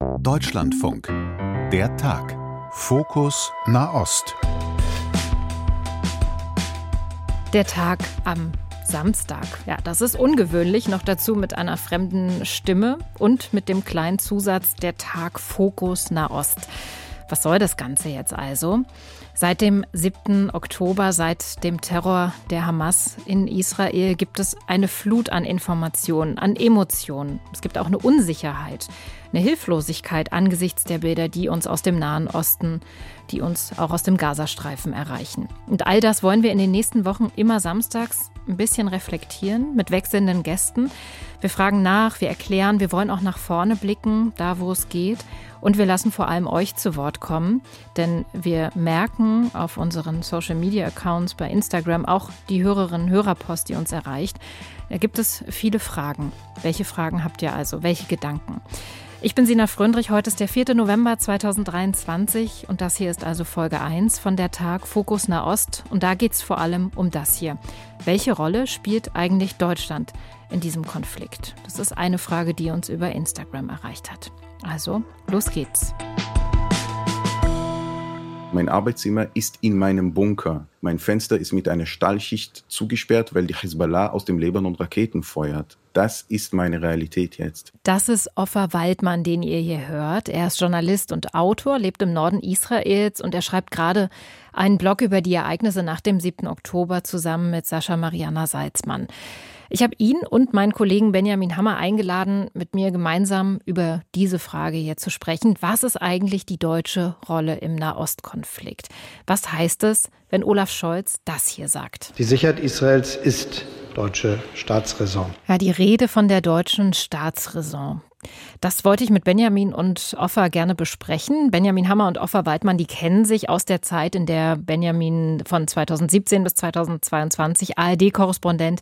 Deutschlandfunk. Der Tag. Fokus Nahost. Der Tag am Samstag. Ja, das ist ungewöhnlich, noch dazu mit einer fremden Stimme und mit dem kleinen Zusatz der Tag Fokus Nahost. Was soll das Ganze jetzt also? Seit dem 7. Oktober, seit dem Terror der Hamas in Israel, gibt es eine Flut an Informationen, an Emotionen. Es gibt auch eine Unsicherheit, eine Hilflosigkeit angesichts der Bilder, die uns aus dem Nahen Osten, die uns auch aus dem Gazastreifen erreichen. Und all das wollen wir in den nächsten Wochen immer samstags ein bisschen reflektieren mit wechselnden Gästen. Wir fragen nach, wir erklären, wir wollen auch nach vorne blicken, da wo es geht. Und wir lassen vor allem euch zu Wort kommen, denn wir merken auf unseren Social-Media-Accounts bei Instagram auch die Hörerinnen und Hörerpost, die uns erreicht. Da gibt es viele Fragen. Welche Fragen habt ihr also? Welche Gedanken? Ich bin Sina Fröndrich. Heute ist der 4. November 2023 und das hier ist also Folge 1 von der Tag Fokus Nahost. Und da geht es vor allem um das hier. Welche Rolle spielt eigentlich Deutschland in diesem Konflikt? Das ist eine Frage, die uns über Instagram erreicht hat. Also, los geht's. Mein Arbeitszimmer ist in meinem Bunker. Mein Fenster ist mit einer Stahlschicht zugesperrt, weil die Hezbollah aus dem Libanon Raketen feuert. Das ist meine Realität jetzt. Das ist Offer Waldmann, den ihr hier hört. Er ist Journalist und Autor, lebt im Norden Israels und er schreibt gerade einen Blog über die Ereignisse nach dem 7. Oktober zusammen mit Sascha Mariana Salzmann. Ich habe ihn und meinen Kollegen Benjamin Hammer eingeladen, mit mir gemeinsam über diese Frage hier zu sprechen. Was ist eigentlich die deutsche Rolle im Nahostkonflikt? Was heißt es, wenn Olaf Scholz das hier sagt? Die Sicherheit Israels ist deutsche Staatsräson. Ja, die Rede von der deutschen Staatsräson. Das wollte ich mit Benjamin und Offa gerne besprechen. Benjamin Hammer und Offa Weidmann, die kennen sich aus der Zeit, in der Benjamin von 2017 bis 2022 ARD-Korrespondent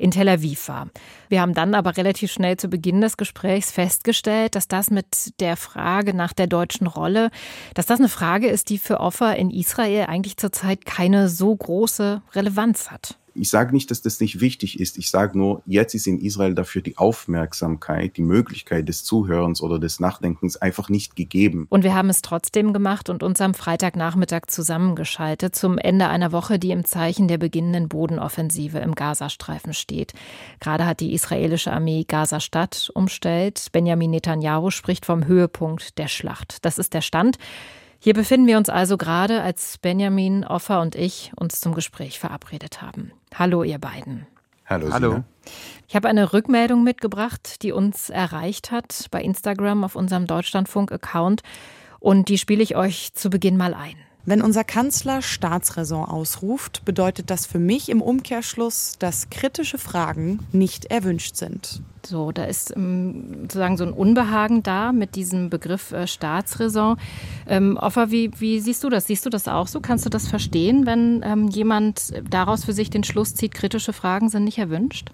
in Tel Aviv war. Wir haben dann aber relativ schnell zu Beginn des Gesprächs festgestellt, dass das mit der Frage nach der deutschen Rolle, dass das eine Frage ist, die für Offer in Israel eigentlich zurzeit keine so große Relevanz hat. Ich sage nicht, dass das nicht wichtig ist. Ich sage nur, jetzt ist in Israel dafür die Aufmerksamkeit, die Möglichkeit des Zuhörens oder des Nachdenkens einfach nicht gegeben. Und wir haben es trotzdem gemacht und uns am Freitagnachmittag zusammengeschaltet zum Ende einer Woche, die im Zeichen der beginnenden Bodenoffensive im Gazastreifen steht. Gerade hat die israelische Armee Gaza-Stadt umstellt. Benjamin Netanyahu spricht vom Höhepunkt der Schlacht. Das ist der Stand. Hier befinden wir uns also gerade, als Benjamin, Offer und ich uns zum Gespräch verabredet haben. Hallo, ihr beiden. Hallo. Hallo. Ich habe eine Rückmeldung mitgebracht, die uns erreicht hat bei Instagram auf unserem Deutschlandfunk-Account und die spiele ich euch zu Beginn mal ein. Wenn unser Kanzler Staatsräson ausruft, bedeutet das für mich im Umkehrschluss, dass kritische Fragen nicht erwünscht sind. So, da ist ähm, sozusagen so ein Unbehagen da mit diesem Begriff äh, Staatsräson. Ähm, Offer, wie, wie siehst du das? Siehst du das auch so? Kannst du das verstehen, wenn ähm, jemand daraus für sich den Schluss zieht, kritische Fragen sind nicht erwünscht?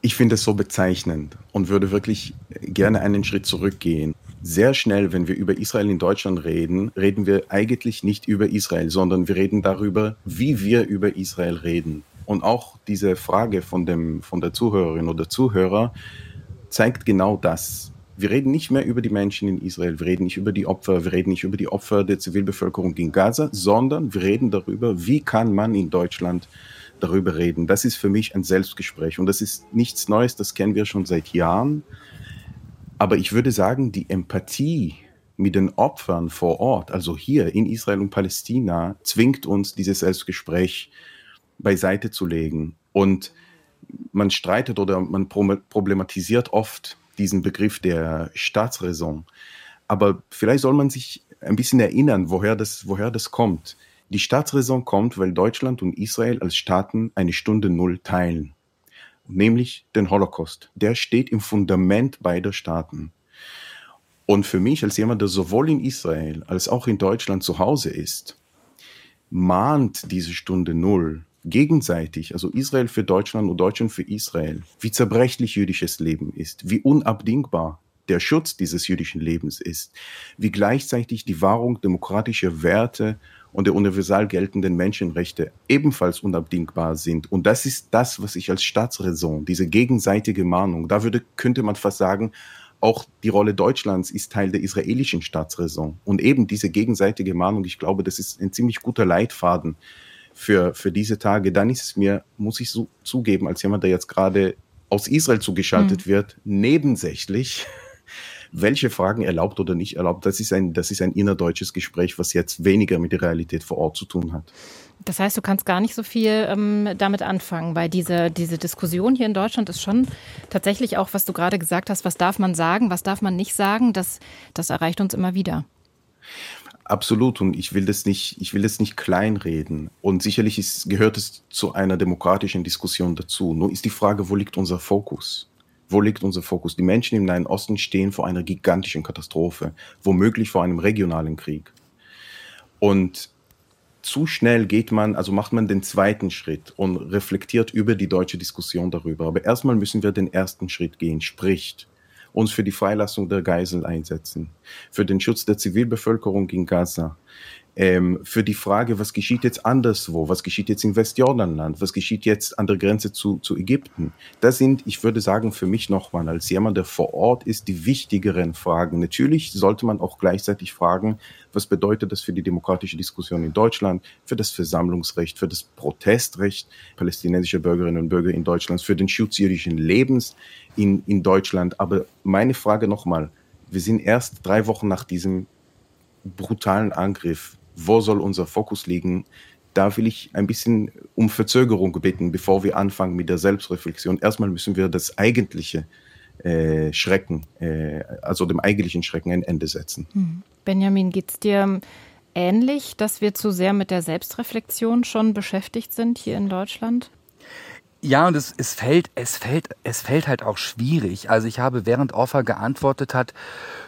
Ich finde es so bezeichnend und würde wirklich gerne einen Schritt zurückgehen sehr schnell, wenn wir über Israel in Deutschland reden, reden wir eigentlich nicht über Israel, sondern wir reden darüber, wie wir über Israel reden. Und auch diese Frage von, dem, von der Zuhörerin oder Zuhörer zeigt genau das. Wir reden nicht mehr über die Menschen in Israel, wir reden nicht über die Opfer, wir reden nicht über die Opfer der Zivilbevölkerung in Gaza, sondern wir reden darüber, wie kann man in Deutschland darüber reden. Das ist für mich ein Selbstgespräch und das ist nichts Neues, das kennen wir schon seit Jahren. Aber ich würde sagen, die Empathie mit den Opfern vor Ort, also hier in Israel und Palästina, zwingt uns, dieses Selbstgespräch beiseite zu legen. Und man streitet oder man problematisiert oft diesen Begriff der Staatsräson. Aber vielleicht soll man sich ein bisschen erinnern, woher das, woher das kommt. Die Staatsräson kommt, weil Deutschland und Israel als Staaten eine Stunde Null teilen nämlich den Holocaust. Der steht im Fundament beider Staaten. Und für mich als jemand, der sowohl in Israel als auch in Deutschland zu Hause ist, mahnt diese Stunde Null gegenseitig, also Israel für Deutschland und Deutschland für Israel, wie zerbrechlich jüdisches Leben ist, wie unabdingbar der Schutz dieses jüdischen Lebens ist, wie gleichzeitig die Wahrung demokratischer Werte und der universal geltenden Menschenrechte ebenfalls unabdingbar sind. Und das ist das, was ich als Staatsräson, diese gegenseitige Mahnung, da würde, könnte man fast sagen, auch die Rolle Deutschlands ist Teil der israelischen Staatsräson. Und eben diese gegenseitige Mahnung, ich glaube, das ist ein ziemlich guter Leitfaden für, für diese Tage. Dann ist es mir, muss ich so zugeben, als jemand, der jetzt gerade aus Israel zugeschaltet mhm. wird, nebensächlich, welche Fragen erlaubt oder nicht erlaubt. Das ist ein, das ist ein innerdeutsches Gespräch, was jetzt weniger mit der Realität vor Ort zu tun hat. Das heißt, du kannst gar nicht so viel ähm, damit anfangen, weil diese, diese Diskussion hier in Deutschland ist schon tatsächlich auch, was du gerade gesagt hast, was darf man sagen, was darf man nicht sagen, das, das erreicht uns immer wieder. Absolut. Und ich will das nicht, ich will das nicht kleinreden. Und sicherlich ist, gehört es zu einer demokratischen Diskussion dazu. Nur ist die Frage, wo liegt unser Fokus? Wo liegt unser Fokus? Die Menschen im Nahen Osten stehen vor einer gigantischen Katastrophe, womöglich vor einem regionalen Krieg. Und zu schnell geht man, also macht man den zweiten Schritt und reflektiert über die deutsche Diskussion darüber. Aber erstmal müssen wir den ersten Schritt gehen, spricht uns für die Freilassung der Geisel einsetzen, für den Schutz der Zivilbevölkerung in Gaza, ähm, für die Frage, was geschieht jetzt anderswo, was geschieht jetzt im Westjordanland, was geschieht jetzt an der Grenze zu, zu Ägypten. Das sind, ich würde sagen, für mich nochmal als jemand, der vor Ort ist, die wichtigeren Fragen. Natürlich sollte man auch gleichzeitig fragen, was bedeutet das für die demokratische Diskussion in Deutschland, für das Versammlungsrecht, für das Protestrecht palästinensischer Bürgerinnen und Bürger in Deutschland, für den Schutz jüdischen Lebens in, in Deutschland. Aber meine Frage nochmal, wir sind erst drei Wochen nach diesem brutalen Angriff wo soll unser Fokus liegen? Da will ich ein bisschen um Verzögerung bitten, bevor wir anfangen mit der Selbstreflexion. Erstmal müssen wir das eigentliche äh, Schrecken, äh, also dem eigentlichen Schrecken ein Ende setzen. Hm. Benjamin, geht es dir ähnlich, dass wir zu sehr mit der Selbstreflexion schon beschäftigt sind hier in Deutschland? Ja, und es, es, fällt, es, fällt, es fällt halt auch schwierig. Also ich habe, während Offer geantwortet hat,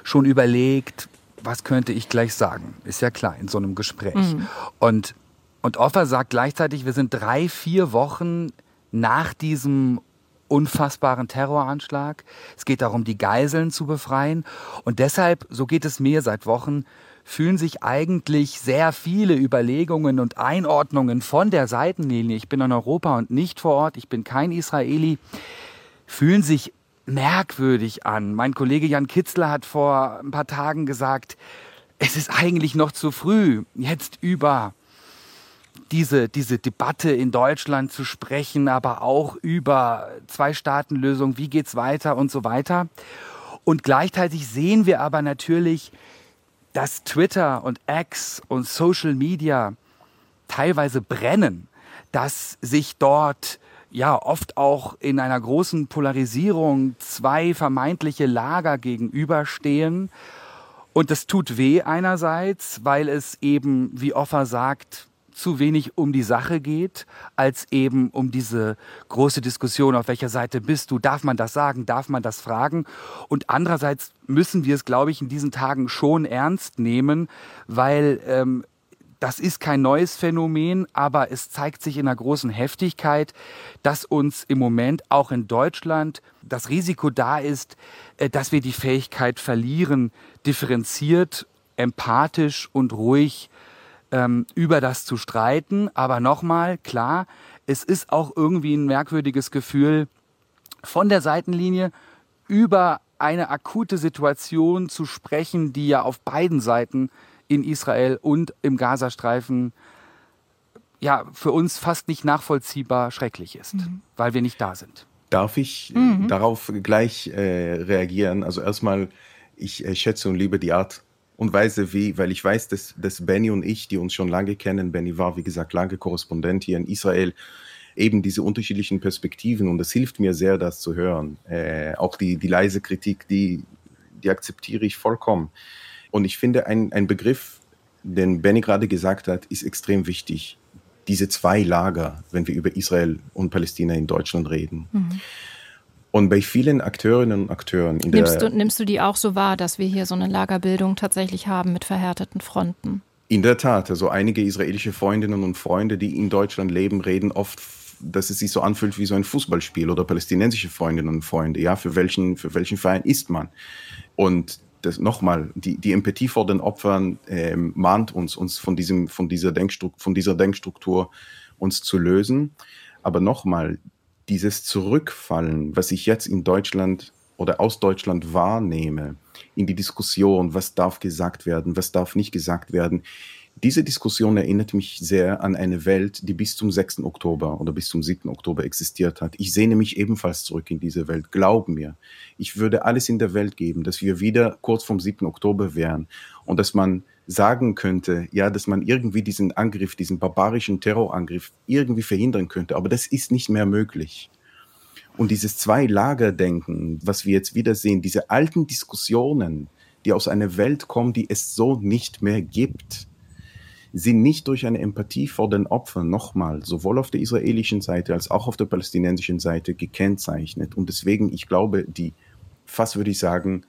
schon überlegt, was könnte ich gleich sagen? Ist ja klar in so einem Gespräch. Mhm. Und, und Offer sagt gleichzeitig, wir sind drei, vier Wochen nach diesem unfassbaren Terroranschlag. Es geht darum, die Geiseln zu befreien. Und deshalb, so geht es mir seit Wochen, fühlen sich eigentlich sehr viele Überlegungen und Einordnungen von der Seitenlinie. Ich bin in Europa und nicht vor Ort, ich bin kein Israeli, fühlen sich merkwürdig an. Mein Kollege Jan Kitzler hat vor ein paar Tagen gesagt, es ist eigentlich noch zu früh, jetzt über diese, diese Debatte in Deutschland zu sprechen, aber auch über Zwei-Staaten-Lösung, wie geht's weiter und so weiter. Und gleichzeitig sehen wir aber natürlich, dass Twitter und X und Social Media teilweise brennen, dass sich dort ja oft auch in einer großen Polarisierung zwei vermeintliche Lager gegenüberstehen. Und das tut weh einerseits, weil es eben, wie Offer sagt, zu wenig um die Sache geht, als eben um diese große Diskussion, auf welcher Seite bist du, darf man das sagen, darf man das fragen. Und andererseits müssen wir es, glaube ich, in diesen Tagen schon ernst nehmen, weil ähm, das ist kein neues Phänomen, aber es zeigt sich in einer großen Heftigkeit, dass uns im Moment auch in Deutschland das Risiko da ist, äh, dass wir die Fähigkeit verlieren, differenziert, empathisch und ruhig ähm, über das zu streiten. Aber nochmal, klar, es ist auch irgendwie ein merkwürdiges Gefühl, von der Seitenlinie über eine akute Situation zu sprechen, die ja auf beiden Seiten in Israel und im Gazastreifen ja für uns fast nicht nachvollziehbar schrecklich ist, mhm. weil wir nicht da sind. Darf ich mhm. darauf gleich äh, reagieren? Also erstmal, ich äh, schätze und liebe die Art und Weise, wie, weil ich weiß, dass, dass Benny und ich, die uns schon lange kennen, Benny war, wie gesagt, lange Korrespondent hier in Israel, eben diese unterschiedlichen Perspektiven und es hilft mir sehr, das zu hören. Äh, auch die, die leise Kritik, die, die akzeptiere ich vollkommen. Und ich finde, ein, ein Begriff, den Benny gerade gesagt hat, ist extrem wichtig. Diese zwei Lager, wenn wir über Israel und Palästina in Deutschland reden. Mhm. Und bei vielen Akteurinnen und Akteuren in nimmst der. Du, nimmst du die auch so wahr, dass wir hier so eine Lagerbildung tatsächlich haben mit verhärteten Fronten? In der Tat. Also einige israelische Freundinnen und Freunde, die in Deutschland leben, reden oft, dass es sich so anfühlt wie so ein Fußballspiel oder palästinensische Freundinnen und Freunde. Ja, für welchen, für welchen Verein ist man? Und das nochmal, die, die Empathie vor den Opfern ähm, mahnt uns, uns von, diesem, von, dieser Denkstruktur, von dieser Denkstruktur uns zu lösen. Aber nochmal, dieses Zurückfallen, was ich jetzt in Deutschland oder aus Deutschland wahrnehme, in die Diskussion, was darf gesagt werden, was darf nicht gesagt werden, diese Diskussion erinnert mich sehr an eine Welt, die bis zum 6. Oktober oder bis zum 7. Oktober existiert hat. Ich sehne mich ebenfalls zurück in diese Welt. Glaub mir, ich würde alles in der Welt geben, dass wir wieder kurz vom 7. Oktober wären und dass man sagen könnte, ja, dass man irgendwie diesen Angriff, diesen barbarischen Terrorangriff irgendwie verhindern könnte. Aber das ist nicht mehr möglich. Und dieses Zwei-Lager-Denken, was wir jetzt wieder sehen, diese alten Diskussionen, die aus einer Welt kommen, die es so nicht mehr gibt, sind nicht durch eine Empathie vor den Opfern nochmal sowohl auf der israelischen Seite als auch auf der palästinensischen Seite gekennzeichnet. Und deswegen, ich glaube, die, fast würde ich sagen,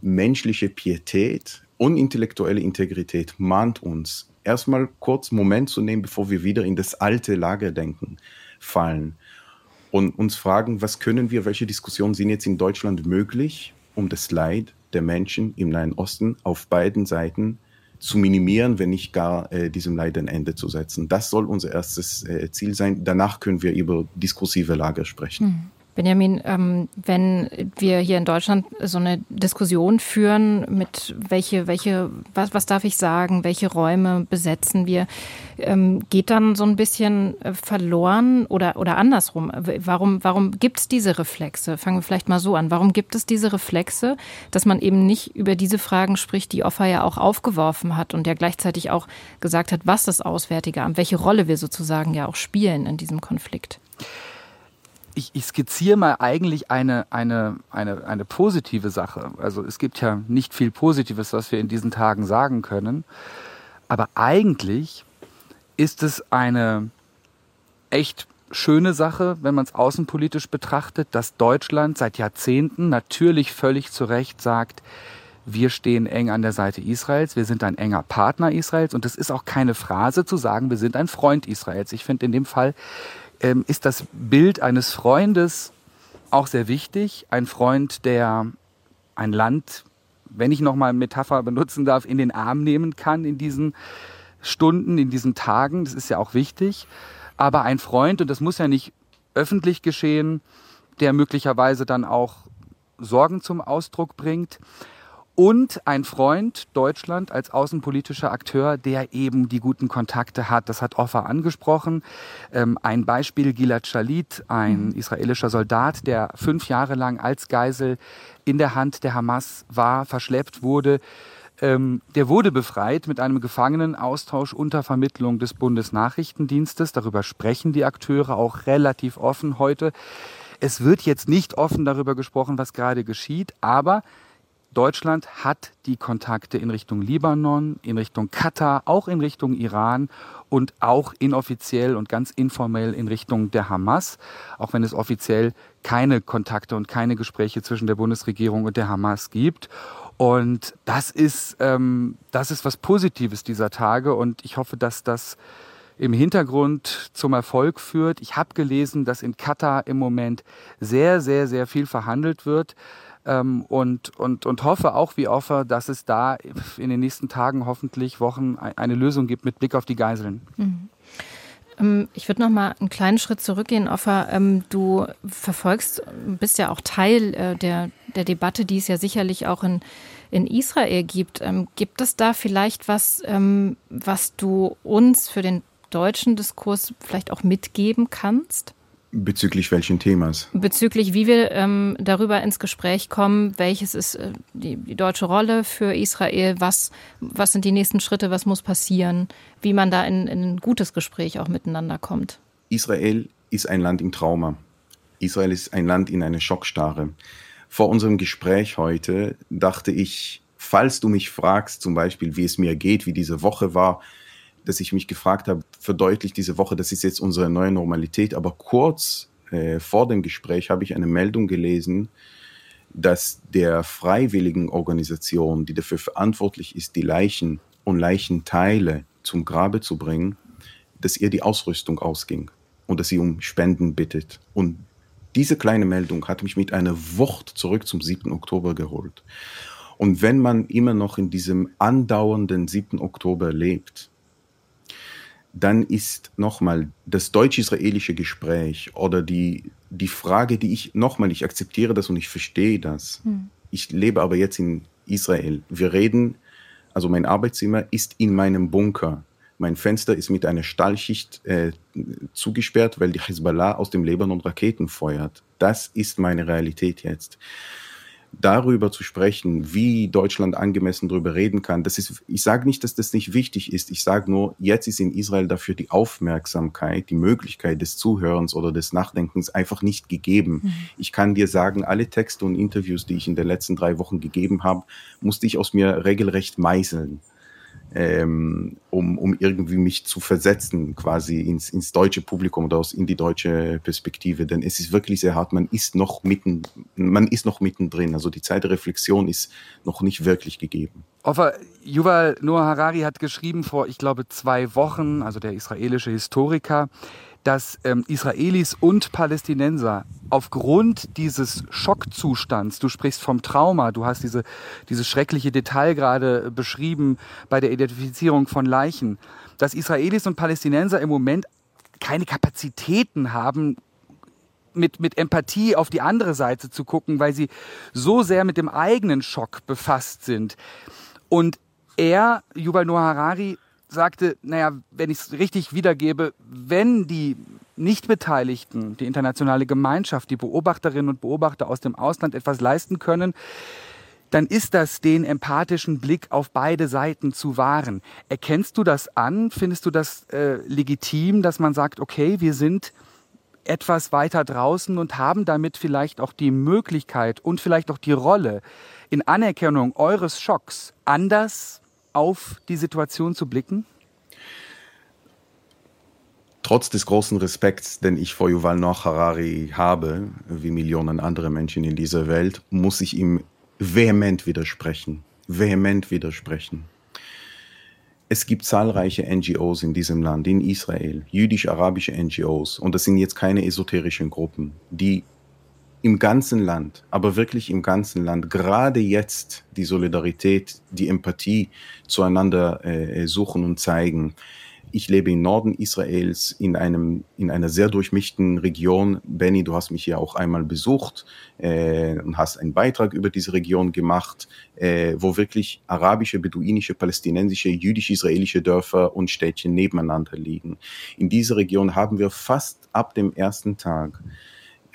menschliche Pietät und intellektuelle Integrität mahnt uns, erstmal kurz Moment zu nehmen, bevor wir wieder in das alte Lagerdenken fallen und uns fragen, was können wir, welche Diskussionen sind jetzt in Deutschland möglich, um das Leid der Menschen im Nahen Osten auf beiden Seiten zu minimieren, wenn nicht gar äh, diesem Leid ein Ende zu setzen. Das soll unser erstes äh, Ziel sein. Danach können wir über diskursive Lager sprechen. Mhm. Benjamin, ähm, wenn wir hier in Deutschland so eine Diskussion führen mit welche, welche, was, was darf ich sagen, welche Räume besetzen wir, ähm, geht dann so ein bisschen äh, verloren oder, oder andersrum. Warum, warum gibt es diese Reflexe? Fangen wir vielleicht mal so an. Warum gibt es diese Reflexe, dass man eben nicht über diese Fragen spricht, die Offa ja auch aufgeworfen hat und ja gleichzeitig auch gesagt hat, was das Auswärtige Amt, welche Rolle wir sozusagen ja auch spielen in diesem Konflikt? Ich, ich skizziere mal eigentlich eine, eine, eine, eine positive Sache. Also es gibt ja nicht viel Positives, was wir in diesen Tagen sagen können. Aber eigentlich ist es eine echt schöne Sache, wenn man es außenpolitisch betrachtet, dass Deutschland seit Jahrzehnten natürlich völlig zu Recht sagt, wir stehen eng an der Seite Israels, wir sind ein enger Partner Israels und es ist auch keine Phrase zu sagen, wir sind ein Freund Israels. Ich finde in dem Fall ähm, ist das Bild eines Freundes auch sehr wichtig. Ein Freund, der ein Land, wenn ich nochmal Metapher benutzen darf, in den Arm nehmen kann in diesen Stunden, in diesen Tagen. Das ist ja auch wichtig. Aber ein Freund, und das muss ja nicht öffentlich geschehen, der möglicherweise dann auch Sorgen zum Ausdruck bringt und ein Freund Deutschland als außenpolitischer Akteur, der eben die guten Kontakte hat. Das hat Offa angesprochen. Ähm, ein Beispiel Gilad Shalit, ein mhm. israelischer Soldat, der fünf Jahre lang als Geisel in der Hand der Hamas war, verschleppt wurde. Ähm, der wurde befreit mit einem Gefangenenaustausch unter Vermittlung des Bundesnachrichtendienstes. Darüber sprechen die Akteure auch relativ offen heute. Es wird jetzt nicht offen darüber gesprochen, was gerade geschieht, aber Deutschland hat die Kontakte in Richtung Libanon, in Richtung Katar, auch in Richtung Iran und auch inoffiziell und ganz informell in Richtung der Hamas, auch wenn es offiziell keine Kontakte und keine Gespräche zwischen der Bundesregierung und der Hamas gibt. Und das ist, ähm, das ist was Positives dieser Tage und ich hoffe, dass das im Hintergrund zum Erfolg führt. Ich habe gelesen, dass in Katar im Moment sehr, sehr, sehr viel verhandelt wird ähm, und, und, und hoffe auch wie Offer, dass es da in den nächsten Tagen, hoffentlich Wochen eine Lösung gibt mit Blick auf die Geiseln. Mhm. Ähm, ich würde noch mal einen kleinen Schritt zurückgehen, Offer. Ähm, du verfolgst, bist ja auch Teil äh, der, der Debatte, die es ja sicherlich auch in, in Israel gibt. Ähm, gibt es da vielleicht was, was du uns für den deutschen Diskurs vielleicht auch mitgeben kannst? Bezüglich welchen Themas? Bezüglich, wie wir ähm, darüber ins Gespräch kommen, welches ist äh, die, die, deutsche Rolle für Israel, was, was sind die nächsten Schritte, was muss passieren, wie man da in, in ein gutes Gespräch auch miteinander kommt. Israel ist ein Land im Trauma. Israel ist ein Land in einer Schockstarre. Vor unserem Gespräch heute dachte ich, falls du mich fragst, zum Beispiel, wie es mir geht, wie diese Woche war, dass ich mich gefragt habe, verdeutlicht diese Woche, das ist jetzt unsere neue Normalität. Aber kurz äh, vor dem Gespräch habe ich eine Meldung gelesen, dass der freiwilligen Organisation, die dafür verantwortlich ist, die Leichen und Leichenteile zum Grabe zu bringen, dass ihr die Ausrüstung ausging und dass sie um Spenden bittet. Und diese kleine Meldung hat mich mit einer Wucht zurück zum 7. Oktober geholt. Und wenn man immer noch in diesem andauernden 7. Oktober lebt, dann ist nochmal das deutsch-israelische Gespräch oder die, die Frage, die ich nochmal, ich akzeptiere das und ich verstehe das. Hm. Ich lebe aber jetzt in Israel. Wir reden, also mein Arbeitszimmer ist in meinem Bunker. Mein Fenster ist mit einer Stahlschicht äh, zugesperrt, weil die Hezbollah aus dem Libanon Raketen feuert. Das ist meine Realität jetzt darüber zu sprechen, wie Deutschland angemessen darüber reden kann, das ist, ich sage nicht, dass das nicht wichtig ist. Ich sage nur, jetzt ist in Israel dafür die Aufmerksamkeit, die Möglichkeit des Zuhörens oder des Nachdenkens einfach nicht gegeben. Mhm. Ich kann dir sagen, alle Texte und Interviews, die ich in den letzten drei Wochen gegeben habe, musste ich aus mir regelrecht meißeln ähm, um, um irgendwie mich zu versetzen, quasi ins, ins deutsche Publikum oder aus, in die deutsche Perspektive. Denn es ist wirklich sehr hart. Man ist noch mitten, man ist noch mittendrin. Also die Zeit der Reflexion ist noch nicht wirklich gegeben. Offer, Yuval Noah Harari hat geschrieben vor, ich glaube, zwei Wochen, also der israelische Historiker, dass ähm, Israelis und Palästinenser aufgrund dieses Schockzustands, du sprichst vom Trauma, du hast diese, dieses schreckliche Detail gerade beschrieben bei der Identifizierung von Leichen, dass Israelis und Palästinenser im Moment keine Kapazitäten haben, mit, mit Empathie auf die andere Seite zu gucken, weil sie so sehr mit dem eigenen Schock befasst sind. Und er, Yuval Noah Harari, sagte, naja, wenn ich es richtig wiedergebe, wenn die Nichtbeteiligten, die internationale Gemeinschaft, die Beobachterinnen und Beobachter aus dem Ausland etwas leisten können, dann ist das den empathischen Blick auf beide Seiten zu wahren. Erkennst du das an? Findest du das äh, legitim, dass man sagt, okay, wir sind etwas weiter draußen und haben damit vielleicht auch die Möglichkeit und vielleicht auch die Rolle, in Anerkennung eures Schocks anders auf die Situation zu blicken? Trotz des großen Respekts, den ich vor Yuval Noah Harari habe, wie Millionen andere Menschen in dieser Welt, muss ich ihm vehement widersprechen. Vehement widersprechen. Es gibt zahlreiche NGOs in diesem Land, in Israel, jüdisch-arabische NGOs, und das sind jetzt keine esoterischen Gruppen, die im ganzen Land, aber wirklich im ganzen Land, gerade jetzt die Solidarität, die Empathie zueinander äh, suchen und zeigen. Ich lebe im Norden Israels in, einem, in einer sehr durchmischten Region. Benny, du hast mich ja auch einmal besucht äh, und hast einen Beitrag über diese Region gemacht, äh, wo wirklich arabische, beduinische, palästinensische, jüdisch-israelische Dörfer und Städtchen nebeneinander liegen. In dieser Region haben wir fast ab dem ersten Tag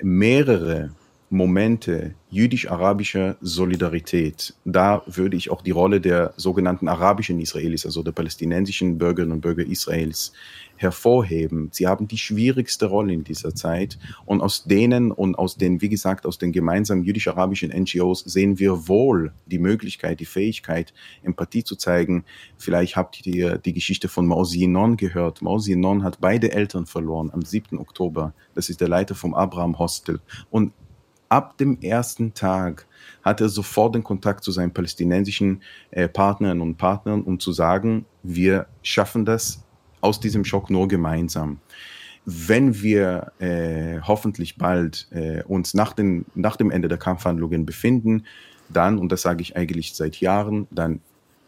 mehrere Momente jüdisch-arabischer Solidarität. Da würde ich auch die Rolle der sogenannten arabischen Israelis, also der palästinensischen Bürgerinnen und Bürger Israels, hervorheben. Sie haben die schwierigste Rolle in dieser Zeit und aus denen und aus den, wie gesagt, aus den gemeinsamen jüdisch-arabischen NGOs sehen wir wohl die Möglichkeit, die Fähigkeit, Empathie zu zeigen. Vielleicht habt ihr die Geschichte von Mao Zedong gehört. Mao Zedong hat beide Eltern verloren am 7. Oktober. Das ist der Leiter vom Abraham Hostel. Und ab dem ersten Tag hat er sofort den Kontakt zu seinen palästinensischen äh, Partnern und Partnern, um zu sagen, wir schaffen das aus diesem Schock nur gemeinsam. Wenn wir äh, hoffentlich bald äh, uns nach, den, nach dem Ende der Kampfhandlungen befinden, dann, und das sage ich eigentlich seit Jahren, dann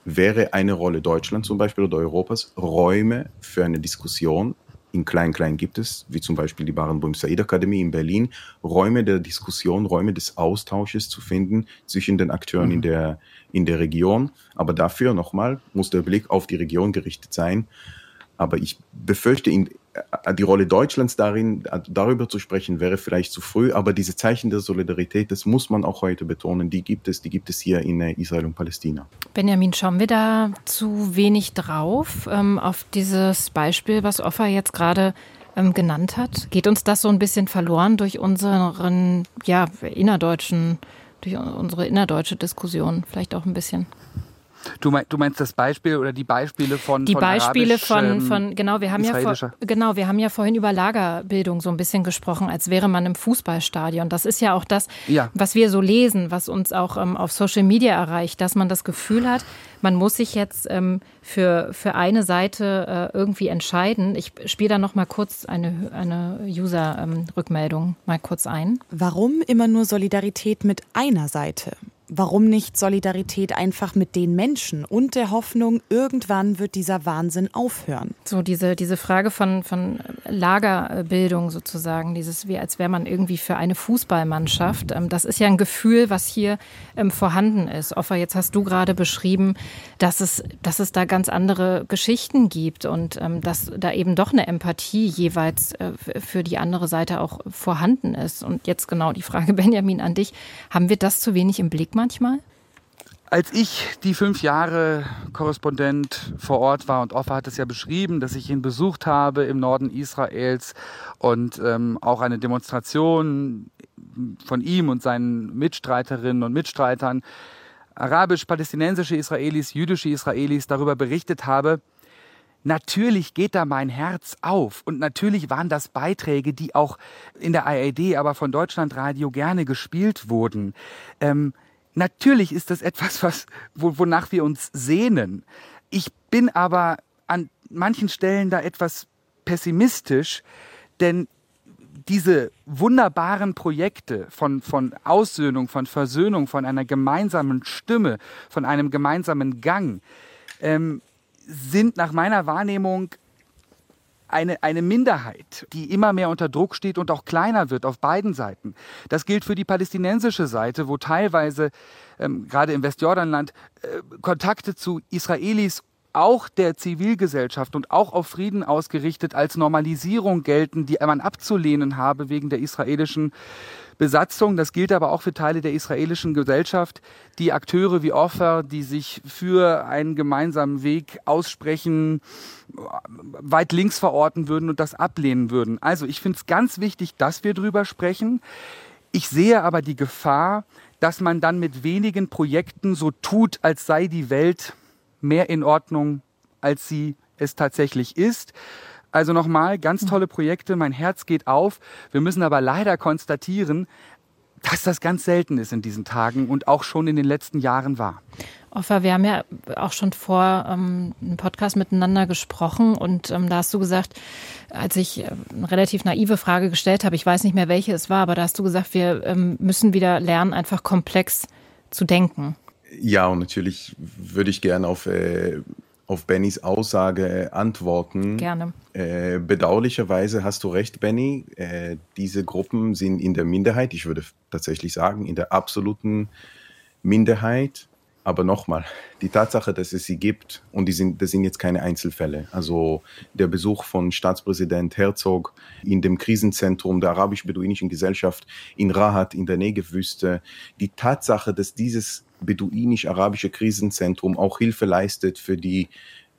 wäre eine Rolle Deutschland zum Beispiel oder Europas Räume für eine Diskussion in Klein-Klein gibt es, wie zum Beispiel die Barenboim Said Akademie in Berlin, Räume der Diskussion, Räume des Austausches zu finden zwischen den Akteuren mhm. in, der, in der Region. Aber dafür nochmal muss der Blick auf die Region gerichtet sein. Aber ich befürchte, in, die Rolle Deutschlands darin, darüber zu sprechen, wäre vielleicht zu früh, aber diese Zeichen der Solidarität, das muss man auch heute betonen, die gibt es, die gibt es hier in äh, Israel und Palästina. Benjamin, schauen wir da zu wenig drauf, ähm, auf dieses Beispiel, was Offa jetzt gerade ähm, genannt hat? Geht uns das so ein bisschen verloren durch unseren, ja, innerdeutschen, durch unsere innerdeutsche Diskussion vielleicht auch ein bisschen? Du, mein, du meinst das Beispiel oder die Beispiele von die von Beispiele von, ähm, von genau wir haben ja vor, genau wir haben ja vorhin über Lagerbildung so ein bisschen gesprochen, als wäre man im Fußballstadion. Das ist ja auch das, ja. was wir so lesen, was uns auch ähm, auf Social Media erreicht, dass man das Gefühl hat, man muss sich jetzt ähm, für für eine Seite äh, irgendwie entscheiden. Ich spiele da noch mal kurz eine eine User Rückmeldung mal kurz ein. Warum immer nur Solidarität mit einer Seite? Warum nicht Solidarität einfach mit den Menschen und der Hoffnung, irgendwann wird dieser Wahnsinn aufhören? So diese, diese Frage von, von Lagerbildung sozusagen, dieses wie als wäre man irgendwie für eine Fußballmannschaft, ähm, das ist ja ein Gefühl, was hier ähm, vorhanden ist. Offer, jetzt hast du gerade beschrieben, dass es, dass es da ganz andere Geschichten gibt und ähm, dass da eben doch eine Empathie jeweils äh, für die andere Seite auch vorhanden ist. Und jetzt genau die Frage, Benjamin, an dich. Haben wir das zu wenig im Blick manchmal? Als ich die fünf Jahre Korrespondent vor Ort war und Offa hat es ja beschrieben, dass ich ihn besucht habe im Norden Israels und ähm, auch eine Demonstration von ihm und seinen Mitstreiterinnen und Mitstreitern, arabisch-palästinensische Israelis, jüdische Israelis darüber berichtet habe, Natürlich geht da mein Herz auf. Und natürlich waren das Beiträge, die auch in der ARD, aber von Deutschlandradio gerne gespielt wurden. Ähm, natürlich ist das etwas, was, wonach wir uns sehnen. Ich bin aber an manchen Stellen da etwas pessimistisch, denn diese wunderbaren Projekte von, von Aussöhnung, von Versöhnung, von einer gemeinsamen Stimme, von einem gemeinsamen Gang, ähm, sind nach meiner Wahrnehmung eine, eine Minderheit, die immer mehr unter Druck steht und auch kleiner wird auf beiden Seiten. Das gilt für die palästinensische Seite, wo teilweise, ähm, gerade im Westjordanland, äh, Kontakte zu Israelis auch der Zivilgesellschaft und auch auf Frieden ausgerichtet als Normalisierung gelten, die man abzulehnen habe wegen der israelischen Besatzung. Das gilt aber auch für Teile der israelischen Gesellschaft, die Akteure wie Offer, die sich für einen gemeinsamen Weg aussprechen, weit links verorten würden und das ablehnen würden. Also ich finde es ganz wichtig, dass wir drüber sprechen. Ich sehe aber die Gefahr, dass man dann mit wenigen Projekten so tut, als sei die Welt mehr in Ordnung, als sie es tatsächlich ist. Also nochmal, ganz hm. tolle Projekte, mein Herz geht auf. Wir müssen aber leider konstatieren, dass das ganz selten ist in diesen Tagen und auch schon in den letzten Jahren war. Offa, wir haben ja auch schon vor ähm, einem Podcast miteinander gesprochen und ähm, da hast du gesagt, als ich äh, eine relativ naive Frage gestellt habe, ich weiß nicht mehr, welche es war, aber da hast du gesagt, wir ähm, müssen wieder lernen, einfach komplex zu denken. Ja, und natürlich würde ich gerne auf äh, auf Bennys Aussage antworten. Gerne. Äh, bedauerlicherweise hast du recht, Benny. Äh, diese Gruppen sind in der Minderheit. Ich würde tatsächlich sagen, in der absoluten Minderheit. Aber nochmal, die Tatsache, dass es sie gibt, und die sind, das sind jetzt keine Einzelfälle. Also der Besuch von Staatspräsident Herzog in dem Krisenzentrum der arabisch-beduinischen Gesellschaft in Rahat in der Negevwüste, die Tatsache, dass dieses beduinisch-arabische Krisenzentrum auch Hilfe leistet für die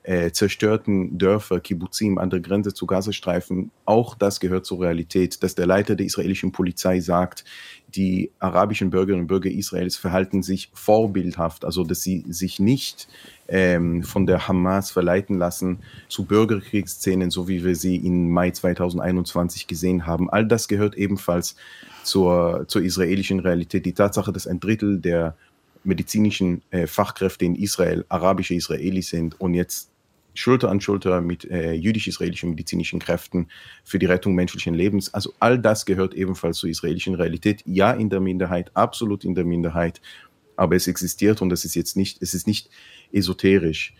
äh, zerstörten Dörfer, Kibbuzim an der Grenze zu Gazastreifen, auch das gehört zur Realität, dass der Leiter der israelischen Polizei sagt, die arabischen Bürgerinnen und Bürger Israels verhalten sich vorbildhaft, also dass sie sich nicht ähm, von der Hamas verleiten lassen zu Bürgerkriegsszenen, so wie wir sie im Mai 2021 gesehen haben. All das gehört ebenfalls zur, zur israelischen Realität. Die Tatsache, dass ein Drittel der medizinischen äh, Fachkräfte in Israel arabische Israelis sind und jetzt Schulter an Schulter mit äh, jüdisch-israelischen medizinischen Kräften für die Rettung menschlichen Lebens. Also all das gehört ebenfalls zur israelischen Realität. Ja, in der Minderheit, absolut in der Minderheit, aber es existiert und es ist jetzt nicht, es ist nicht esoterisch.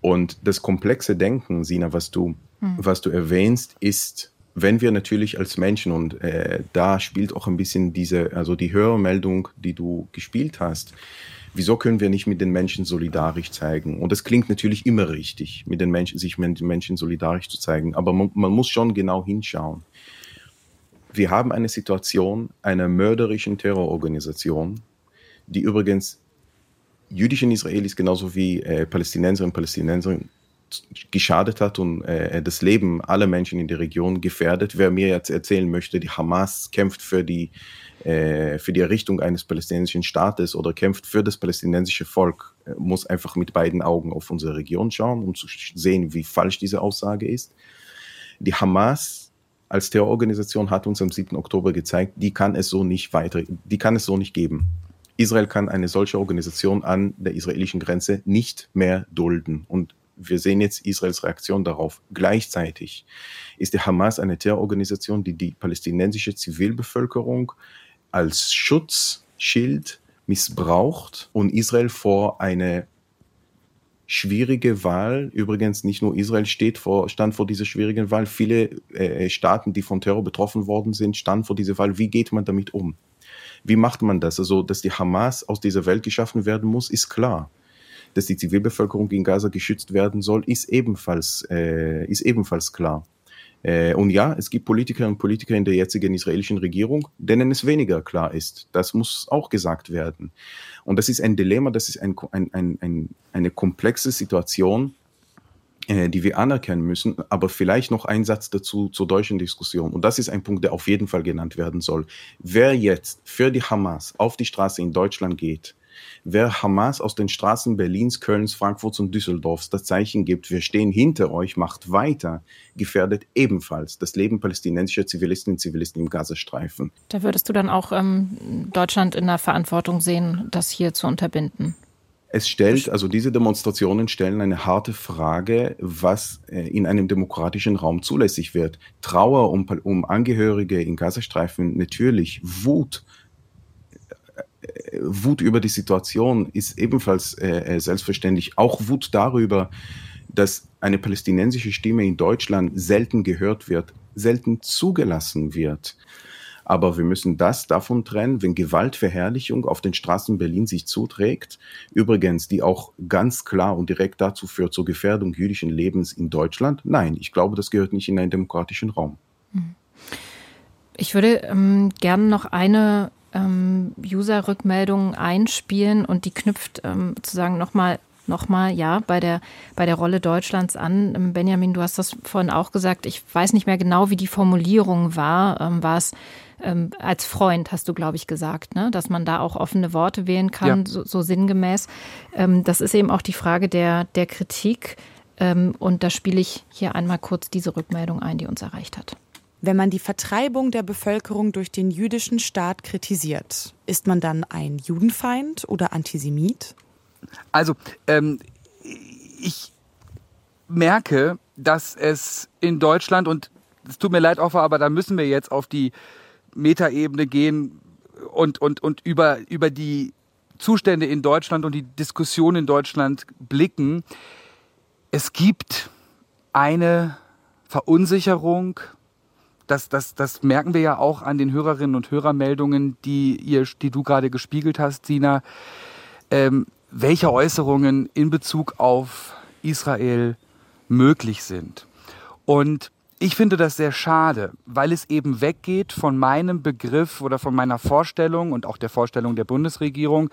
Und das komplexe Denken, Sina, was du, hm. was du erwähnst, ist, wenn wir natürlich als Menschen und äh, da spielt auch ein bisschen diese, also die Hörmeldung, die du gespielt hast, wieso können wir nicht mit den Menschen solidarisch zeigen? Und das klingt natürlich immer richtig, mit den Menschen, sich mit den Menschen solidarisch zu zeigen, aber man, man muss schon genau hinschauen. Wir haben eine Situation einer mörderischen Terrororganisation, die übrigens jüdischen Israelis genauso wie äh, Palästinenserinnen und Palästinenser geschadet hat und äh, das Leben aller Menschen in der Region gefährdet. Wer mir jetzt erzählen möchte, die Hamas kämpft für die äh, für die Errichtung eines palästinensischen Staates oder kämpft für das palästinensische Volk, äh, muss einfach mit beiden Augen auf unsere Region schauen, um zu sehen, wie falsch diese Aussage ist. Die Hamas als Terrororganisation hat uns am 7. Oktober gezeigt, die kann es so nicht weiter, die kann es so nicht geben. Israel kann eine solche Organisation an der israelischen Grenze nicht mehr dulden. Und wir sehen jetzt Israels Reaktion darauf. Gleichzeitig ist die Hamas eine Terrororganisation, die die palästinensische Zivilbevölkerung als Schutzschild missbraucht und Israel vor eine schwierige Wahl. Übrigens nicht nur Israel steht vor, stand vor dieser schwierigen Wahl. Viele äh, Staaten, die von Terror betroffen worden sind, standen vor dieser Wahl. Wie geht man damit um? Wie macht man das? Also, dass die Hamas aus dieser Welt geschaffen werden muss, ist klar. Dass die Zivilbevölkerung in Gaza geschützt werden soll, ist ebenfalls, äh, ist ebenfalls klar. Äh, und ja, es gibt Politikerinnen und Politiker in der jetzigen israelischen Regierung, denen es weniger klar ist. Das muss auch gesagt werden. Und das ist ein Dilemma, das ist ein, ein, ein eine komplexe Situation, äh, die wir anerkennen müssen. Aber vielleicht noch ein Satz dazu zur deutschen Diskussion. Und das ist ein Punkt, der auf jeden Fall genannt werden soll. Wer jetzt für die Hamas auf die Straße in Deutschland geht, wer Hamas aus den Straßen Berlins, Kölns, Frankfurts und Düsseldorfs das Zeichen gibt, wir stehen hinter euch, macht weiter, gefährdet ebenfalls das Leben palästinensischer Zivilistinnen und Zivilisten im Gazastreifen. Da würdest du dann auch ähm, Deutschland in der Verantwortung sehen, das hier zu unterbinden? Es stellt, also diese Demonstrationen stellen eine harte Frage, was äh, in einem demokratischen Raum zulässig wird. Trauer um, um Angehörige in Gazastreifen, natürlich Wut, Wut über die Situation ist ebenfalls äh, äh, selbstverständlich. Auch Wut darüber, dass eine palästinensische Stimme in Deutschland selten gehört wird, selten zugelassen wird. Aber wir müssen das davon trennen, wenn Gewaltverherrlichung auf den Straßen Berlin sich zuträgt, übrigens, die auch ganz klar und direkt dazu führt zur Gefährdung jüdischen Lebens in Deutschland. Nein, ich glaube, das gehört nicht in einen demokratischen Raum. Ich würde ähm, gerne noch eine ähm, User-Rückmeldungen einspielen und die knüpft ähm, sozusagen nochmal nochmal, ja, bei der, bei der Rolle Deutschlands an. Ähm, Benjamin, du hast das vorhin auch gesagt. Ich weiß nicht mehr genau, wie die Formulierung war. Ähm, war es ähm, als Freund, hast du, glaube ich, gesagt, ne? dass man da auch offene Worte wählen kann, ja. so, so, sinngemäß. Ähm, das ist eben auch die Frage der, der Kritik. Ähm, und da spiele ich hier einmal kurz diese Rückmeldung ein, die uns erreicht hat. Wenn man die Vertreibung der Bevölkerung durch den jüdischen Staat kritisiert, ist man dann ein Judenfeind oder Antisemit? Also, ähm, ich merke, dass es in Deutschland, und es tut mir leid, Offer, aber da müssen wir jetzt auf die Metaebene gehen und, und, und über, über die Zustände in Deutschland und die Diskussion in Deutschland blicken. Es gibt eine Verunsicherung das, das, das merken wir ja auch an den Hörerinnen und Hörermeldungen, die, ihr, die du gerade gespiegelt hast, Sina. Ähm, welche Äußerungen in Bezug auf Israel möglich sind. Und ich finde das sehr schade, weil es eben weggeht von meinem Begriff oder von meiner Vorstellung und auch der Vorstellung der Bundesregierung,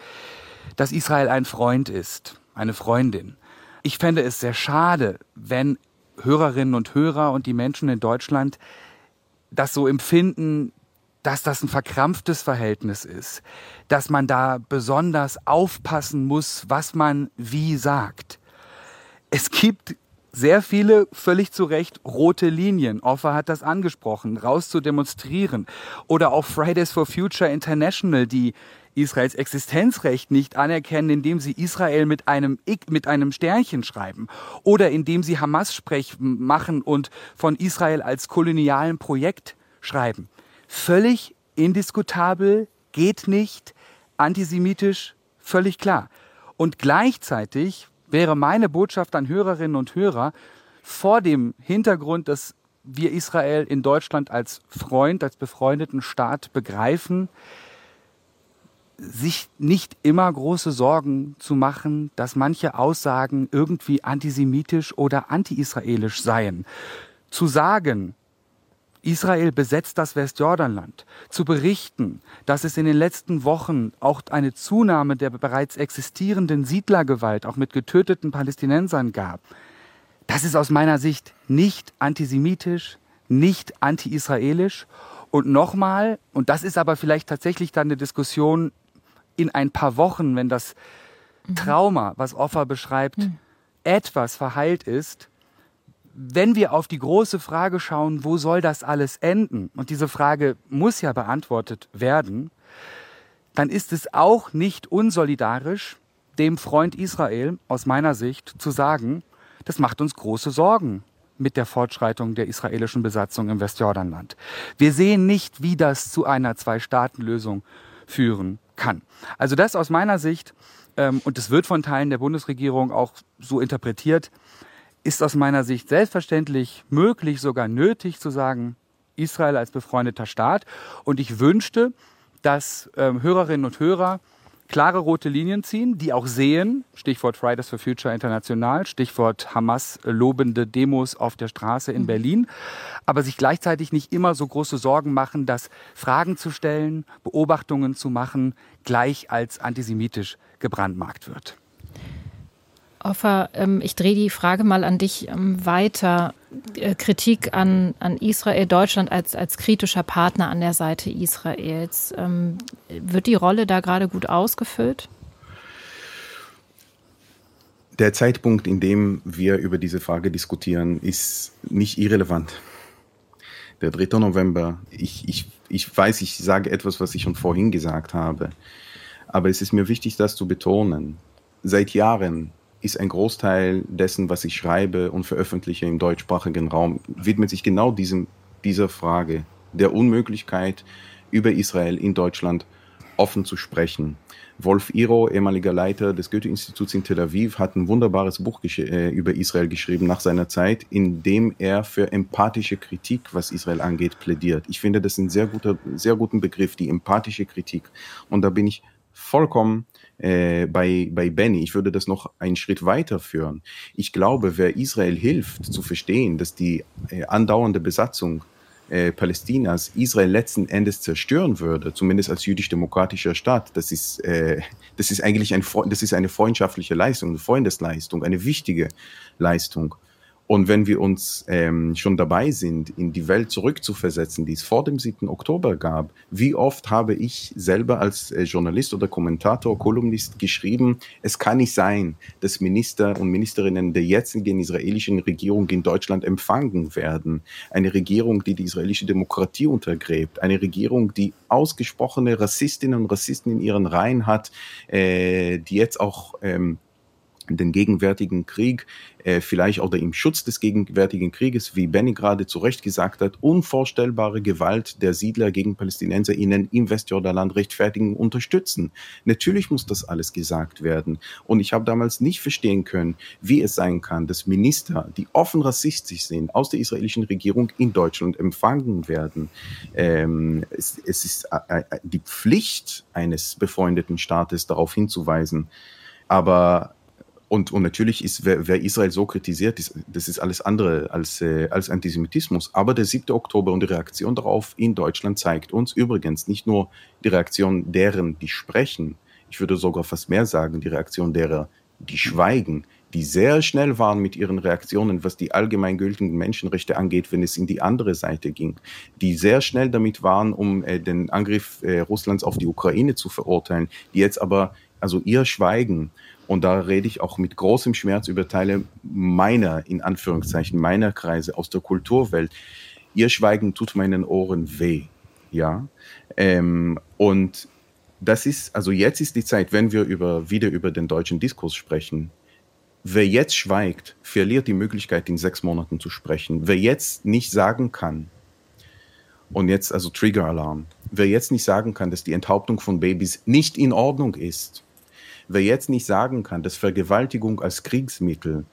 dass Israel ein Freund ist, eine Freundin. Ich fände es sehr schade, wenn Hörerinnen und Hörer und die Menschen in Deutschland das so empfinden, dass das ein verkrampftes Verhältnis ist, dass man da besonders aufpassen muss, was man wie sagt. Es gibt sehr viele, völlig zu Recht, rote Linien. Offer hat das angesprochen, raus zu demonstrieren. Oder auch Fridays for Future International, die Israels Existenzrecht nicht anerkennen, indem sie Israel mit einem, mit einem Sternchen schreiben oder indem sie Hamas-Sprech machen und von Israel als kolonialen Projekt schreiben. Völlig indiskutabel, geht nicht, antisemitisch, völlig klar. Und gleichzeitig wäre meine Botschaft an Hörerinnen und Hörer vor dem Hintergrund, dass wir Israel in Deutschland als Freund, als befreundeten Staat begreifen, sich nicht immer große Sorgen zu machen, dass manche Aussagen irgendwie antisemitisch oder anti-israelisch seien. Zu sagen, Israel besetzt das Westjordanland, zu berichten, dass es in den letzten Wochen auch eine Zunahme der bereits existierenden Siedlergewalt, auch mit getöteten Palästinensern gab, das ist aus meiner Sicht nicht antisemitisch, nicht anti-israelisch. Und nochmal, und das ist aber vielleicht tatsächlich dann eine Diskussion in ein paar Wochen, wenn das mhm. Trauma, was Offer beschreibt, mhm. etwas verheilt ist, wenn wir auf die große Frage schauen, wo soll das alles enden, und diese Frage muss ja beantwortet werden, dann ist es auch nicht unsolidarisch, dem Freund Israel aus meiner Sicht zu sagen, das macht uns große Sorgen mit der Fortschreitung der israelischen Besatzung im Westjordanland. Wir sehen nicht, wie das zu einer Zwei-Staaten-Lösung führen kann. Also das aus meiner Sicht, ähm, und es wird von Teilen der Bundesregierung auch so interpretiert, ist aus meiner Sicht selbstverständlich möglich, sogar nötig zu sagen, Israel als befreundeter Staat. Und ich wünschte, dass ähm, Hörerinnen und Hörer klare rote Linien ziehen, die auch sehen, Stichwort Fridays for Future International, Stichwort Hamas lobende Demos auf der Straße in mhm. Berlin, aber sich gleichzeitig nicht immer so große Sorgen machen, dass Fragen zu stellen, Beobachtungen zu machen, gleich als antisemitisch gebrandmarkt wird. Offer, ähm, ich drehe die Frage mal an dich ähm, weiter. Äh, Kritik an, an Israel, Deutschland als, als kritischer Partner an der Seite Israels. Ähm, wird die Rolle da gerade gut ausgefüllt? Der Zeitpunkt, in dem wir über diese Frage diskutieren, ist nicht irrelevant. Der 3. November, ich, ich, ich weiß, ich sage etwas, was ich schon vorhin gesagt habe, aber es ist mir wichtig, das zu betonen. Seit Jahren ist ein Großteil dessen, was ich schreibe und veröffentliche im deutschsprachigen Raum, widmet sich genau diesem, dieser Frage der Unmöglichkeit, über Israel in Deutschland offen zu sprechen. Wolf Iro, ehemaliger Leiter des Goethe-Instituts in Tel Aviv, hat ein wunderbares Buch äh, über Israel geschrieben nach seiner Zeit, in dem er für empathische Kritik, was Israel angeht, plädiert. Ich finde das ein sehr guter, sehr guten Begriff, die empathische Kritik. Und da bin ich vollkommen äh, bei, bei Benny. Ich würde das noch einen Schritt weiter führen. Ich glaube, wer Israel hilft zu verstehen, dass die äh, andauernde Besatzung äh, Palästinas Israel letzten Endes zerstören würde, zumindest als jüdisch-demokratischer Staat, das ist, äh, das ist eigentlich ein, das ist eine freundschaftliche Leistung, eine Freundesleistung, eine wichtige Leistung. Und wenn wir uns ähm, schon dabei sind, in die Welt zurückzuversetzen, die es vor dem 7. Oktober gab, wie oft habe ich selber als äh, Journalist oder Kommentator, Kolumnist geschrieben, es kann nicht sein, dass Minister und Ministerinnen der jetzigen israelischen Regierung in Deutschland empfangen werden. Eine Regierung, die die israelische Demokratie untergräbt, eine Regierung, die ausgesprochene Rassistinnen und Rassisten in ihren Reihen hat, äh, die jetzt auch ähm, den gegenwärtigen Krieg, äh, vielleicht oder im Schutz des gegenwärtigen Krieges, wie Benny gerade zu Recht gesagt hat, unvorstellbare Gewalt der Siedler gegen PalästinenserInnen im Westjordanland rechtfertigen, unterstützen. Natürlich muss das alles gesagt werden. Und ich habe damals nicht verstehen können, wie es sein kann, dass Minister, die offen rassistisch sind, aus der israelischen Regierung in Deutschland empfangen werden. Ähm, es, es ist äh, äh die Pflicht eines befreundeten Staates darauf hinzuweisen. Aber und, und natürlich ist, wer, wer Israel so kritisiert, ist, das ist alles andere als, äh, als Antisemitismus. Aber der 7. Oktober und die Reaktion darauf in Deutschland zeigt uns übrigens nicht nur die Reaktion deren, die sprechen, ich würde sogar fast mehr sagen, die Reaktion derer, die schweigen, die sehr schnell waren mit ihren Reaktionen, was die allgemeingültigen Menschenrechte angeht, wenn es in die andere Seite ging, die sehr schnell damit waren, um äh, den Angriff äh, Russlands auf die Ukraine zu verurteilen, die jetzt aber also ihr Schweigen und da rede ich auch mit großem Schmerz über Teile meiner, in Anführungszeichen, meiner Kreise aus der Kulturwelt. Ihr Schweigen tut meinen Ohren weh. Ja. Ähm, und das ist, also jetzt ist die Zeit, wenn wir über, wieder über den deutschen Diskurs sprechen. Wer jetzt schweigt, verliert die Möglichkeit, in sechs Monaten zu sprechen. Wer jetzt nicht sagen kann, und jetzt also Trigger-Alarm, wer jetzt nicht sagen kann, dass die Enthauptung von Babys nicht in Ordnung ist, Wer jetzt nicht sagen kann, dass Vergewaltigung als Kriegsmittel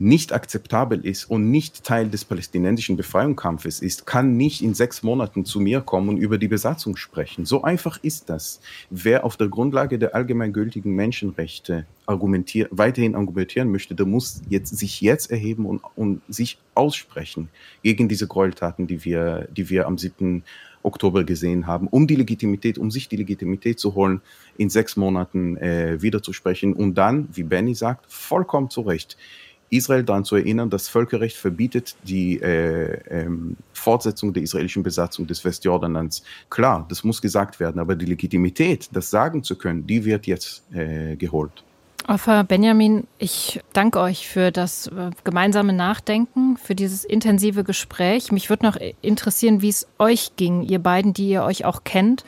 nicht akzeptabel ist und nicht Teil des palästinensischen Befreiungskampfes ist, kann nicht in sechs Monaten zu mir kommen und über die Besatzung sprechen. So einfach ist das. Wer auf der Grundlage der allgemeingültigen Menschenrechte argumentier weiterhin argumentieren möchte, der muss jetzt, sich jetzt erheben und, und sich aussprechen gegen diese Gräueltaten, die wir, die wir am 7. Oktober gesehen haben, um die Legitimität, um sich die Legitimität zu holen, in sechs Monaten äh, wieder und dann, wie Benny sagt, vollkommen zu Recht, Israel daran zu erinnern, das Völkerrecht verbietet die äh, ähm, Fortsetzung der israelischen Besatzung des Westjordanlands. Klar, das muss gesagt werden, aber die Legitimität, das sagen zu können, die wird jetzt äh, geholt. Offer Benjamin, ich danke euch für das äh, gemeinsame Nachdenken, für dieses intensive Gespräch. Mich würde noch interessieren, wie es euch ging, ihr beiden, die ihr euch auch kennt,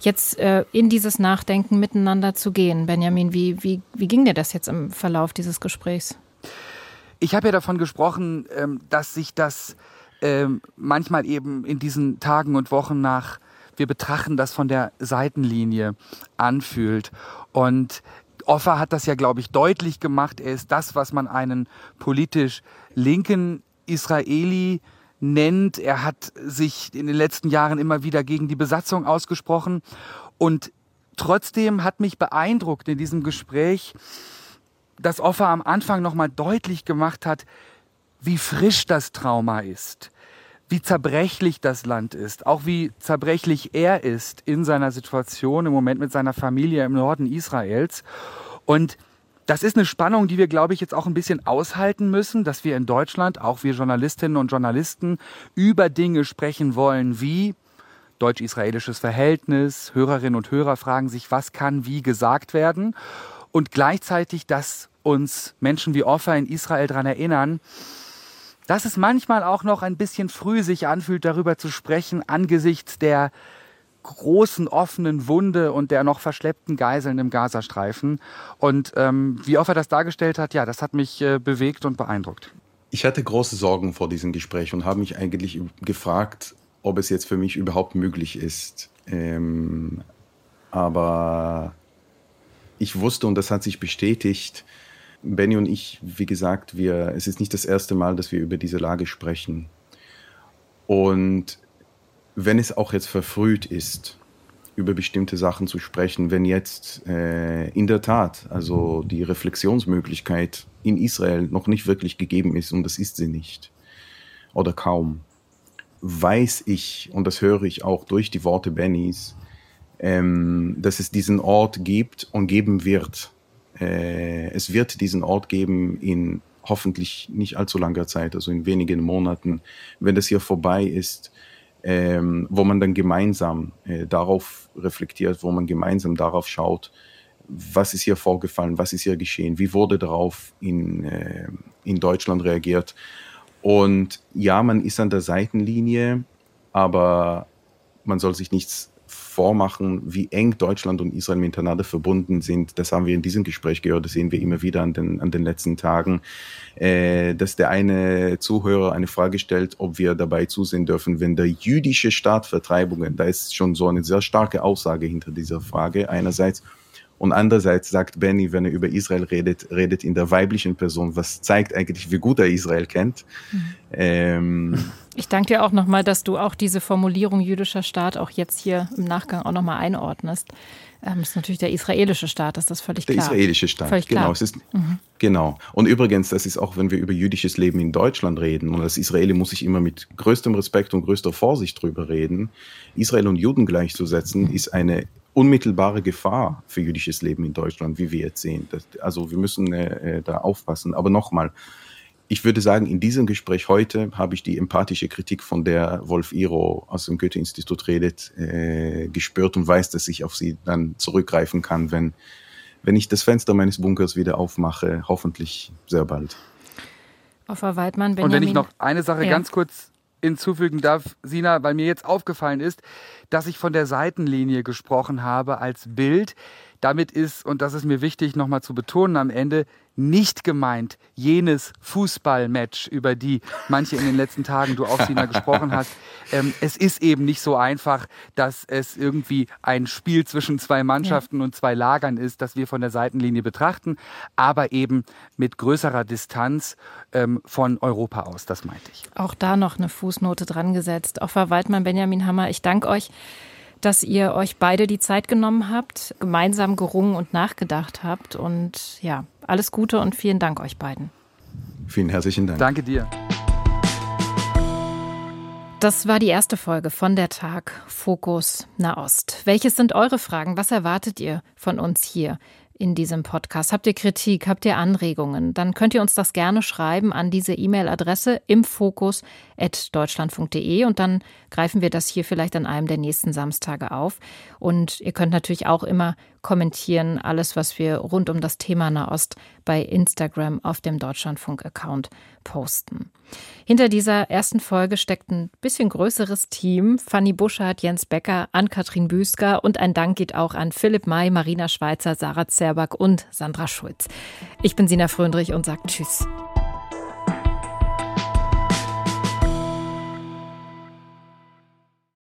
jetzt äh, in dieses Nachdenken miteinander zu gehen. Benjamin, wie, wie, wie ging dir das jetzt im Verlauf dieses Gesprächs? Ich habe ja davon gesprochen, ähm, dass sich das ähm, manchmal eben in diesen Tagen und Wochen nach wir betrachten das von der Seitenlinie anfühlt. Und Offer hat das ja, glaube ich, deutlich gemacht. Er ist das, was man einen politisch linken Israeli nennt. Er hat sich in den letzten Jahren immer wieder gegen die Besatzung ausgesprochen. Und trotzdem hat mich beeindruckt in diesem Gespräch, dass Offer am Anfang nochmal deutlich gemacht hat, wie frisch das Trauma ist, wie zerbrechlich das Land ist, auch wie zerbrechlich er ist in seiner Situation im Moment mit seiner Familie im Norden Israels. Und das ist eine Spannung, die wir, glaube ich, jetzt auch ein bisschen aushalten müssen, dass wir in Deutschland, auch wir Journalistinnen und Journalisten, über Dinge sprechen wollen wie deutsch-israelisches Verhältnis. Hörerinnen und Hörer fragen sich, was kann wie gesagt werden? Und gleichzeitig, dass uns Menschen wie Offa in Israel daran erinnern, dass es manchmal auch noch ein bisschen früh sich anfühlt, darüber zu sprechen, angesichts der großen offenen Wunde und der noch verschleppten Geiseln im Gazastreifen. Und ähm, wie Offer das dargestellt hat, ja, das hat mich äh, bewegt und beeindruckt. Ich hatte große Sorgen vor diesem Gespräch und habe mich eigentlich gefragt, ob es jetzt für mich überhaupt möglich ist. Ähm, aber ich wusste, und das hat sich bestätigt, Benny und ich, wie gesagt, wir, es ist nicht das erste Mal, dass wir über diese Lage sprechen. Und wenn es auch jetzt verfrüht ist, über bestimmte Sachen zu sprechen, wenn jetzt äh, in der Tat also die Reflexionsmöglichkeit in Israel noch nicht wirklich gegeben ist, und das ist sie nicht, oder kaum, weiß ich, und das höre ich auch durch die Worte Bennys, ähm, dass es diesen Ort gibt und geben wird, äh, es wird diesen Ort geben in hoffentlich nicht allzu langer Zeit, also in wenigen Monaten, wenn das hier vorbei ist, ähm, wo man dann gemeinsam äh, darauf reflektiert, wo man gemeinsam darauf schaut, was ist hier vorgefallen, was ist hier geschehen, wie wurde darauf in, äh, in Deutschland reagiert. Und ja, man ist an der Seitenlinie, aber man soll sich nichts vormachen, wie eng Deutschland und Israel miteinander verbunden sind. Das haben wir in diesem Gespräch gehört, das sehen wir immer wieder an den, an den letzten Tagen, äh, dass der eine Zuhörer eine Frage stellt, ob wir dabei zusehen dürfen, wenn der jüdische Staat Vertreibungen, da ist schon so eine sehr starke Aussage hinter dieser Frage einerseits, und andererseits sagt Benny, wenn er über Israel redet, redet in der weiblichen Person, was zeigt eigentlich, wie gut er Israel kennt. Mhm. Ähm, ich danke dir auch nochmal, dass du auch diese Formulierung jüdischer Staat auch jetzt hier im Nachgang auch nochmal einordnest. Ähm, das ist natürlich der israelische Staat, das ist völlig klar. Der israelische Staat, völlig genau. Es ist, mhm. Genau. Und übrigens, das ist auch, wenn wir über jüdisches Leben in Deutschland reden, und als Israeli muss ich immer mit größtem Respekt und größter Vorsicht drüber reden, Israel und Juden gleichzusetzen, ist eine unmittelbare Gefahr für jüdisches Leben in Deutschland, wie wir jetzt sehen. Das, also wir müssen äh, äh da aufpassen. Aber nochmal, ich würde sagen, in diesem Gespräch heute habe ich die empathische Kritik, von der Wolf Iro aus dem Goethe-Institut redet, äh, gespürt und weiß, dass ich auf sie dann zurückgreifen kann, wenn, wenn ich das Fenster meines Bunkers wieder aufmache, hoffentlich sehr bald. Offer Weidmann, Benjamin. Und wenn ich noch eine Sache ja. ganz kurz hinzufügen darf, Sina, weil mir jetzt aufgefallen ist, dass ich von der Seitenlinie gesprochen habe als Bild. Damit ist, und das ist mir wichtig nochmal zu betonen am Ende, nicht gemeint jenes Fußballmatch, über die manche in den letzten Tagen du auch, Sina, gesprochen hast. Ähm, es ist eben nicht so einfach, dass es irgendwie ein Spiel zwischen zwei Mannschaften ja. und zwei Lagern ist, das wir von der Seitenlinie betrachten, aber eben mit größerer Distanz ähm, von Europa aus, das meinte ich. Auch da noch eine Fußnote dran gesetzt. Offer Waldmann, Benjamin Hammer, ich danke euch dass ihr euch beide die Zeit genommen habt, gemeinsam gerungen und nachgedacht habt. Und ja, alles Gute und vielen Dank euch beiden. Vielen herzlichen Dank. Danke dir. Das war die erste Folge von der Tag Fokus Nahost. Welches sind eure Fragen? Was erwartet ihr von uns hier? in diesem Podcast. Habt ihr Kritik, habt ihr Anregungen, dann könnt ihr uns das gerne schreiben an diese E-Mail-Adresse im Fokus deutschlandfunk.de und dann greifen wir das hier vielleicht an einem der nächsten Samstage auf. Und ihr könnt natürlich auch immer kommentieren, alles, was wir rund um das Thema Nahost bei Instagram auf dem Deutschlandfunk-Account posten. Hinter dieser ersten Folge steckt ein bisschen größeres Team. Fanny Buschardt, Jens Becker, Ann-Kathrin Büsker und ein Dank geht auch an Philipp May, Marina Schweizer, Sarah Zerback und Sandra Schulz. Ich bin Sina Fröndrich und sage Tschüss.